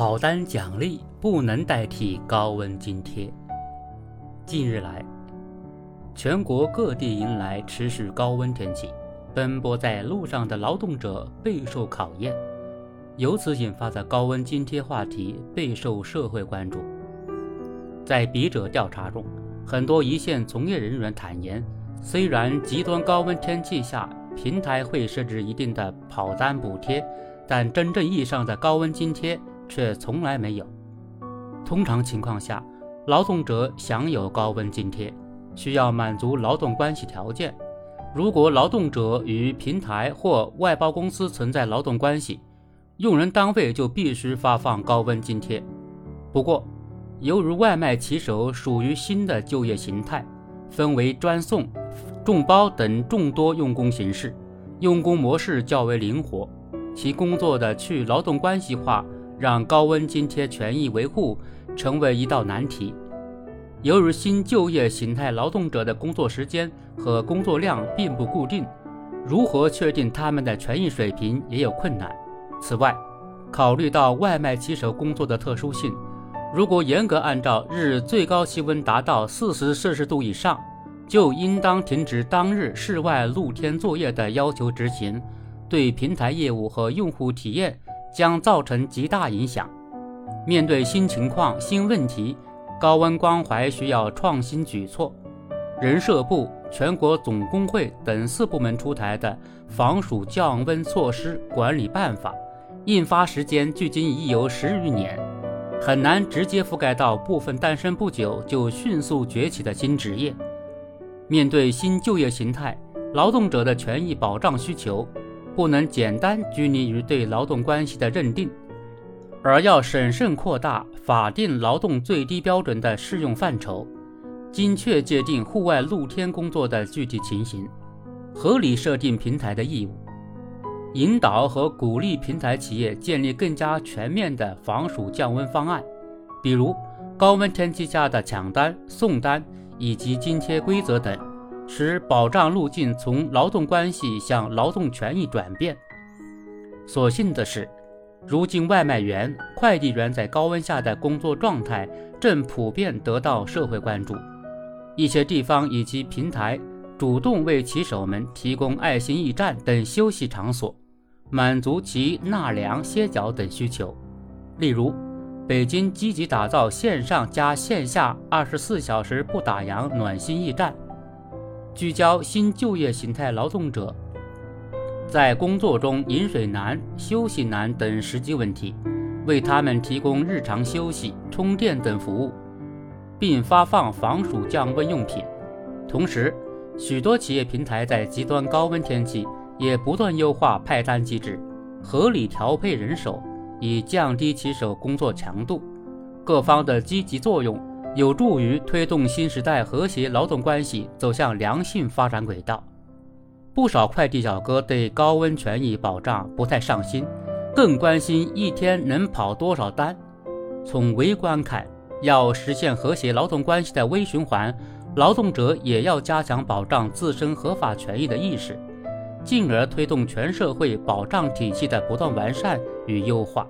跑单奖励不能代替高温津贴。近日来，全国各地迎来持续高温天气，奔波在路上的劳动者备受考验，由此引发的高温津贴话题备受社会关注。在笔者调查中，很多一线从业人员坦言，虽然极端高温天气下平台会设置一定的跑单补贴，但真正意义上的高温津贴。却从来没有。通常情况下，劳动者享有高温津贴，需要满足劳动关系条件。如果劳动者与平台或外包公司存在劳动关系，用人单位就必须发放高温津贴。不过，由于外卖骑手属于新的就业形态，分为专送、众包等众多用工形式，用工模式较为灵活，其工作的去劳动关系化。让高温津贴权益维护成为一道难题。由于新就业形态劳动者的工作时间和工作量并不固定，如何确定他们的权益水平也有困难。此外，考虑到外卖骑手工作的特殊性，如果严格按照日最高气温达到四十摄氏度以上，就应当停止当日室外露天作业的要求执行，对平台业务和用户体验。将造成极大影响。面对新情况、新问题，高温关怀需要创新举措。人社部、全国总工会等四部门出台的《防暑降温措施管理办法》，印发时间距今已有十余年，很难直接覆盖到部分诞生不久就迅速崛起的新职业。面对新就业形态，劳动者的权益保障需求。不能简单拘泥于对劳动关系的认定，而要审慎扩大法定劳动最低标准的适用范畴，精确界定户外露天工作的具体情形，合理设定平台的义务，引导和鼓励平台企业建立更加全面的防暑降温方案，比如高温天气下的抢单、送单以及津贴规则等。使保障路径从劳动关系向劳动权益转变。所幸的是，如今外卖员、快递员在高温下的工作状态正普遍得到社会关注。一些地方以及平台主动为骑手们提供爱心驿站等休息场所，满足其纳凉、歇脚等需求。例如，北京积极打造线上加线下二十四小时不打烊暖心驿站。聚焦新就业形态劳动者在工作中饮水难、休息难等实际问题，为他们提供日常休息、充电等服务，并发放防暑降温用品。同时，许多企业平台在极端高温天气也不断优化派单机制，合理调配人手，以降低骑手工作强度。各方的积极作用。有助于推动新时代和谐劳动关系走向良性发展轨道。不少快递小哥对高温权益保障不太上心，更关心一天能跑多少单。从微观看，要实现和谐劳动关系的微循环，劳动者也要加强保障自身合法权益的意识，进而推动全社会保障体系的不断完善与优化。